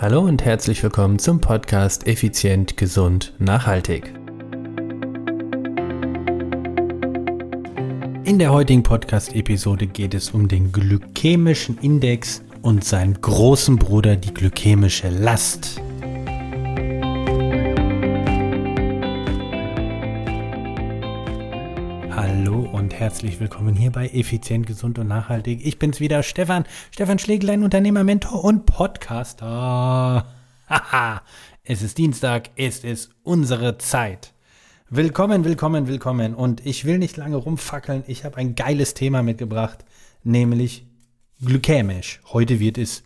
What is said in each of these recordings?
Hallo und herzlich willkommen zum Podcast Effizient, Gesund, Nachhaltig. In der heutigen Podcast-Episode geht es um den glykämischen Index und seinen großen Bruder, die glykämische Last. Hallo und herzlich willkommen hier bei Effizient, Gesund und Nachhaltig. Ich bin's wieder, Stefan. Stefan Schleglein, Unternehmer, Mentor und Podcaster. Haha, es ist Dienstag, es ist unsere Zeit. Willkommen, willkommen, willkommen. Und ich will nicht lange rumfackeln. Ich habe ein geiles Thema mitgebracht, nämlich glykämisch. Heute wird es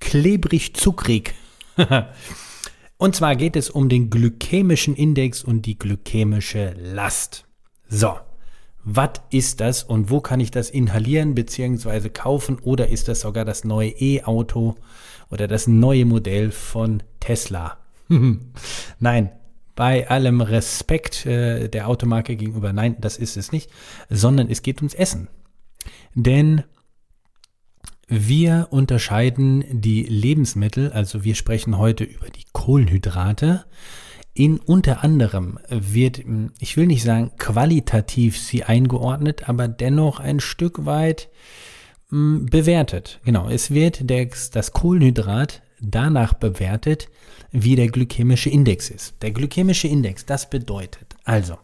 klebrig-zuckrig. und zwar geht es um den glykämischen Index und die glykämische Last. So, was ist das und wo kann ich das inhalieren bzw. kaufen oder ist das sogar das neue E-Auto oder das neue Modell von Tesla? nein, bei allem Respekt äh, der Automarke gegenüber, nein, das ist es nicht, sondern es geht ums Essen. Denn wir unterscheiden die Lebensmittel, also wir sprechen heute über die Kohlenhydrate, in unter anderem wird, ich will nicht sagen qualitativ sie eingeordnet, aber dennoch ein Stück weit mh, bewertet. Genau, es wird das Kohlenhydrat danach bewertet, wie der glykämische Index ist. Der glykämische Index, das bedeutet also,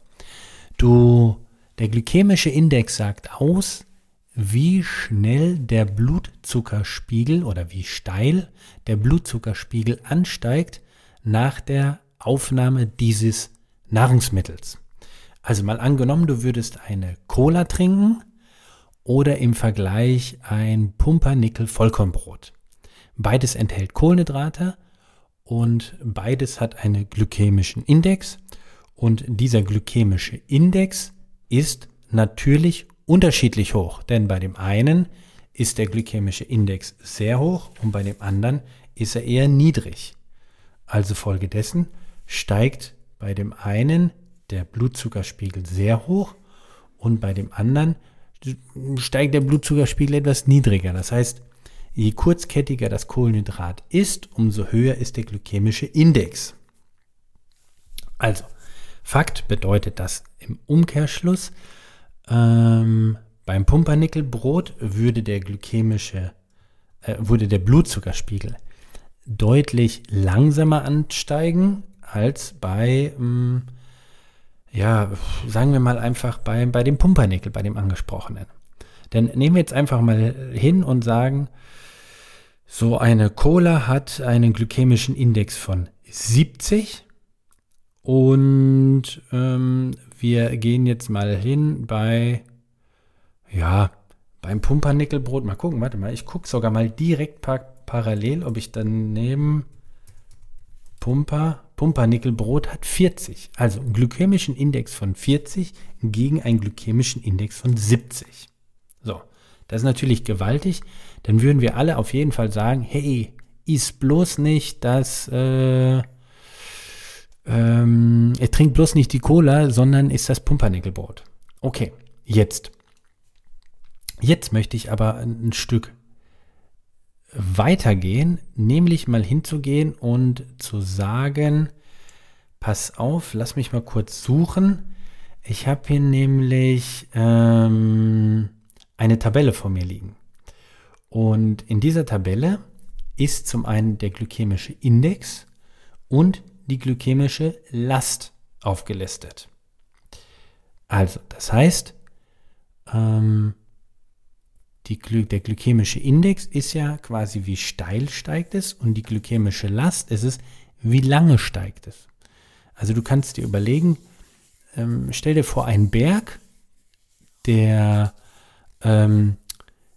du, der glykämische Index sagt aus, wie schnell der Blutzuckerspiegel oder wie steil der Blutzuckerspiegel ansteigt nach der Aufnahme dieses Nahrungsmittels. Also mal angenommen, du würdest eine Cola trinken oder im Vergleich ein Pumpernickel-Vollkornbrot. Beides enthält Kohlenhydrate und beides hat einen glykämischen Index und dieser glykämische Index ist natürlich unterschiedlich hoch, denn bei dem einen ist der glykämische Index sehr hoch und bei dem anderen ist er eher niedrig. Also folgedessen steigt bei dem einen der Blutzuckerspiegel sehr hoch und bei dem anderen steigt der Blutzuckerspiegel etwas niedriger. Das heißt, je kurzkettiger das Kohlenhydrat ist, umso höher ist der glykämische Index. Also, Fakt bedeutet das im Umkehrschluss, ähm, beim Pumpernickelbrot würde der glykämische, äh, würde der Blutzuckerspiegel deutlich langsamer ansteigen als bei, ähm, ja, sagen wir mal einfach bei, bei dem Pumpernickel, bei dem angesprochenen. Denn nehmen wir jetzt einfach mal hin und sagen, so eine Cola hat einen glykämischen Index von 70 und ähm, wir gehen jetzt mal hin bei, ja, beim Pumpernickelbrot. Mal gucken, warte mal, ich gucke sogar mal direkt par parallel, ob ich daneben Pumper Pumpernickelbrot hat 40, also einen glykämischen Index von 40 gegen einen glykämischen Index von 70. So, das ist natürlich gewaltig. Dann würden wir alle auf jeden Fall sagen, hey, ist bloß nicht das, äh, ähm, er trinkt bloß nicht die Cola, sondern ist das Pumpernickelbrot. Okay, jetzt. Jetzt möchte ich aber ein Stück weitergehen, nämlich mal hinzugehen und zu sagen, pass auf, lass mich mal kurz suchen. Ich habe hier nämlich ähm, eine Tabelle vor mir liegen. Und in dieser Tabelle ist zum einen der glykämische Index und die glykämische Last aufgelistet. Also, das heißt, ähm, die, der glykämische Index ist ja quasi, wie steil steigt es und die glykämische Last ist es, wie lange steigt es. Also du kannst dir überlegen, ähm, stell dir vor einen Berg, der ähm,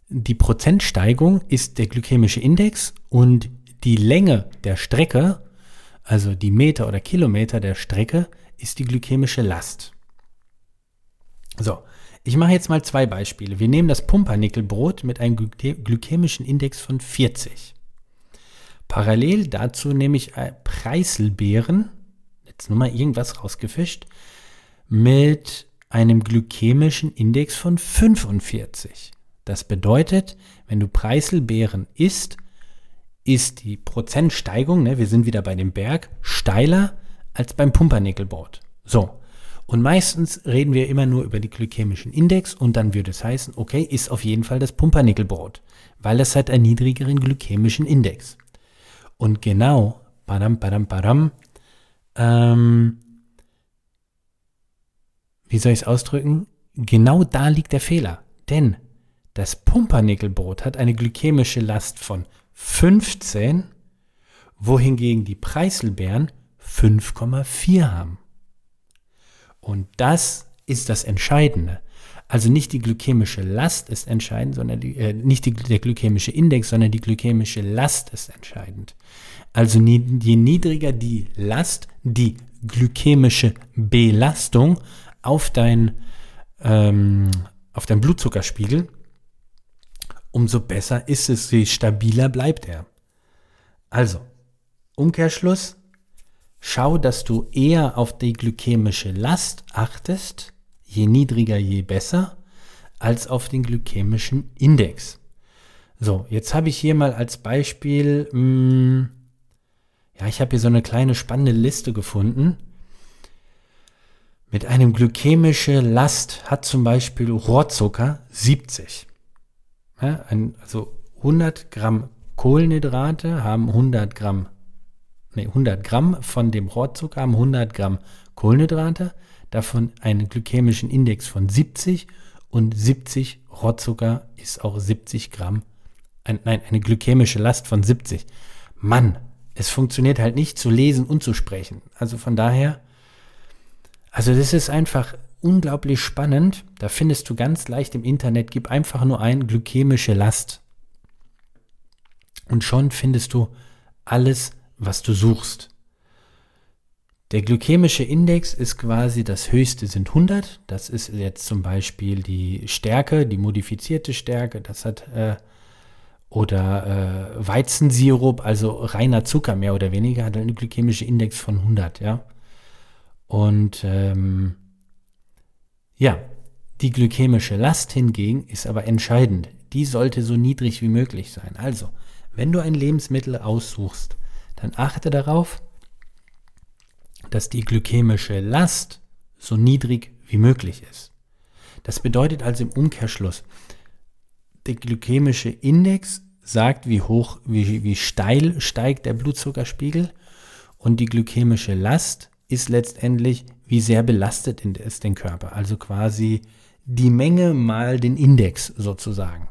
die Prozentsteigung ist der glykämische Index und die Länge der Strecke, also die Meter oder Kilometer der Strecke, ist die glykämische Last. So, ich mache jetzt mal zwei Beispiele. Wir nehmen das Pumpernickelbrot mit einem glykämischen Index von 40. Parallel dazu nehme ich äh, Preiselbeeren, jetzt nur mal irgendwas rausgefischt, mit einem glykämischen Index von 45. Das bedeutet, wenn du Preiselbeeren isst, ist die Prozentsteigung, ne, wir sind wieder bei dem Berg, steiler als beim Pumpernickelbrot. So. Und meistens reden wir immer nur über die glykämischen Index und dann würde es heißen, okay, ist auf jeden Fall das Pumpernickelbrot, weil es hat einen niedrigeren glykämischen Index. Und genau, badam, badam, badam, ähm, wie soll ich es ausdrücken? Genau da liegt der Fehler. Denn das Pumpernickelbrot hat eine glykämische Last von 15, wohingegen die Preiselbeeren 5,4 haben. Und das ist das Entscheidende. Also nicht die glykämische Last ist entscheidend, sondern die, äh, nicht die, der glykämische Index, sondern die glykämische Last ist entscheidend. Also nie, je niedriger die Last, die glykämische Belastung auf dein, ähm, auf dein Blutzuckerspiegel, umso besser ist es, je stabiler bleibt er. Also, Umkehrschluss, schau, dass du eher auf die glykämische Last achtest, je niedriger, je besser, als auf den glykämischen Index. So, jetzt habe ich hier mal als Beispiel, mh, hm, ja, ich habe hier so eine kleine spannende Liste gefunden. Mit einem glykämische Last hat zum Beispiel Rohrzucker 70. Ja, ein, also 100 Gramm Kohlenhydrate haben 100 Gramm, nee, 100 Gramm von dem Rohrzucker haben 100 Gramm Kohlenhydrate, davon einen glykämischen Index von 70 und 70 Rohrzucker ist auch 70 Gramm, ein, nein, eine glykämische Last von 70. Mann, es funktioniert halt nicht zu lesen und zu sprechen. Also von daher, also das ist einfach unglaublich spannend. Da findest du ganz leicht im Internet, gib einfach nur ein glykämische Last. Und schon findest du alles, was du suchst. Der glykämische Index ist quasi das höchste sind 100. Das ist jetzt zum Beispiel die Stärke, die modifizierte Stärke. Das hat äh, oder äh, Weizensirup, also reiner Zucker mehr oder weniger, hat einen glykämischen Index von 100, ja. Und ähm, ja, die glykämische Last hingegen ist aber entscheidend. Die sollte so niedrig wie möglich sein. Also, wenn du ein Lebensmittel aussuchst, dann achte darauf, dass die glykämische Last so niedrig wie möglich ist. Das bedeutet also im Umkehrschluss, der glykämische Index sagt, wie hoch, wie, wie steil steigt der Blutzuckerspiegel und die glykämische Last ist letztendlich, wie sehr belastet ist den Körper. Also quasi die Menge mal den Index sozusagen.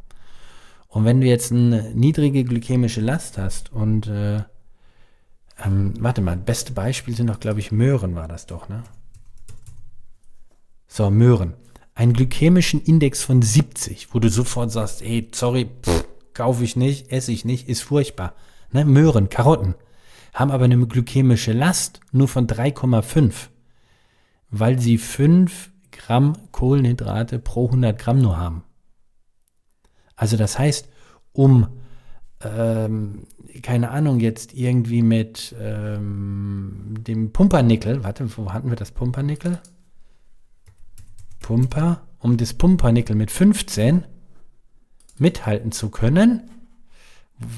Und wenn du jetzt eine niedrige glykämische Last hast und äh, ähm, warte mal, beste Beispiel sind doch, glaube ich, Möhren war das doch, ne? So, Möhren einen glykämischen Index von 70, wo du sofort sagst, hey, sorry, kaufe ich nicht, esse ich nicht, ist furchtbar. Ne? Möhren, Karotten haben aber eine glykämische Last nur von 3,5, weil sie 5 Gramm Kohlenhydrate pro 100 Gramm nur haben. Also das heißt, um, ähm, keine Ahnung, jetzt irgendwie mit ähm, dem Pumpernickel, warte, wo hatten wir das Pumpernickel? Pumper, um das Pumpernickel mit 15 mithalten zu können.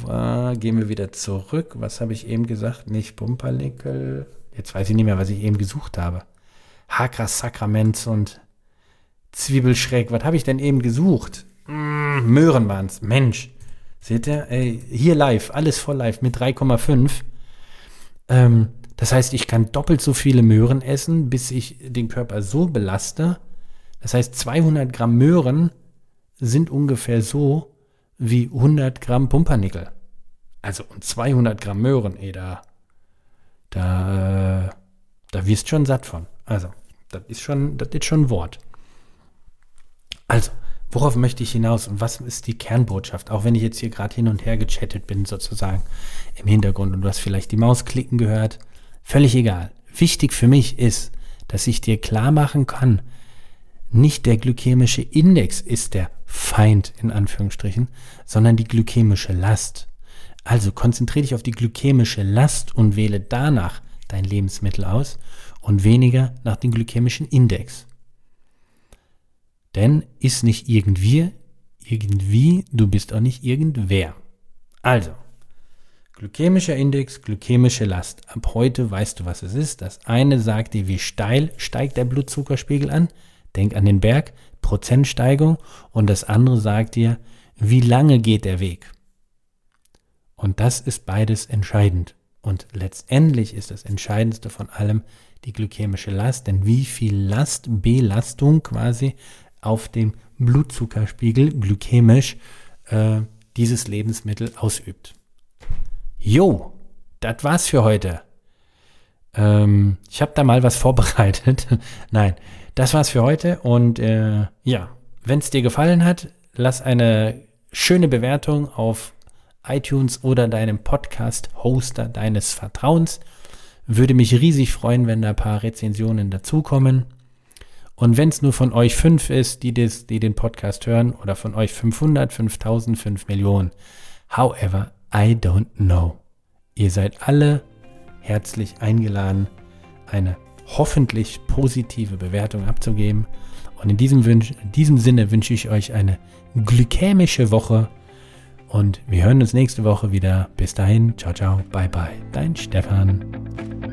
Äh, gehen wir wieder zurück. Was habe ich eben gesagt? Nicht Pumpernickel. Jetzt weiß ich nicht mehr, was ich eben gesucht habe. Hakras Sakraments und Zwiebelschräg. Was habe ich denn eben gesucht? Mm, Möhren waren es. Mensch. Seht ihr? Ey, hier live, alles voll live mit 3,5. Ähm, das heißt, ich kann doppelt so viele Möhren essen, bis ich den Körper so belaste, das heißt, 200 Gramm Möhren sind ungefähr so wie 100 Gramm Pumpernickel. Also und 200 Gramm Möhren, ey, da, da, da wirst schon satt von. Also, das ist schon, das ist schon ein Wort. Also, worauf möchte ich hinaus und was ist die Kernbotschaft? Auch wenn ich jetzt hier gerade hin und her gechattet bin, sozusagen im Hintergrund und du hast vielleicht die Maus klicken gehört, völlig egal. Wichtig für mich ist, dass ich dir klar machen kann, nicht der glykämische Index ist der Feind in Anführungsstrichen, sondern die glykämische Last. Also konzentriere dich auf die glykämische Last und wähle danach dein Lebensmittel aus und weniger nach dem glykämischen Index. Denn ist nicht irgendwie, irgendwie, du bist auch nicht irgendwer. Also, Glykämischer Index, glykämische Last. Ab heute weißt du, was es ist. Das eine sagt dir, wie steil steigt der Blutzuckerspiegel an. Denk an den Berg, Prozentsteigung. Und das andere sagt dir, wie lange geht der Weg. Und das ist beides entscheidend. Und letztendlich ist das Entscheidendste von allem die glykämische Last, denn wie viel Last, Belastung quasi auf dem Blutzuckerspiegel glykämisch äh, dieses Lebensmittel ausübt. Jo, das war's für heute. Ähm, ich habe da mal was vorbereitet. Nein, das war's für heute. Und äh, ja, wenn es dir gefallen hat, lass eine schöne Bewertung auf iTunes oder deinem Podcast-Hoster deines Vertrauens. Würde mich riesig freuen, wenn da ein paar Rezensionen dazukommen. Und wenn es nur von euch fünf ist, die, das, die den Podcast hören, oder von euch 500, 5000, 5 Millionen. However, I don't know. Ihr seid alle herzlich eingeladen, eine hoffentlich positive Bewertung abzugeben. Und in diesem, Wünsch, in diesem Sinne wünsche ich euch eine glykämische Woche. Und wir hören uns nächste Woche wieder. Bis dahin, ciao, ciao, bye, bye. Dein Stefan.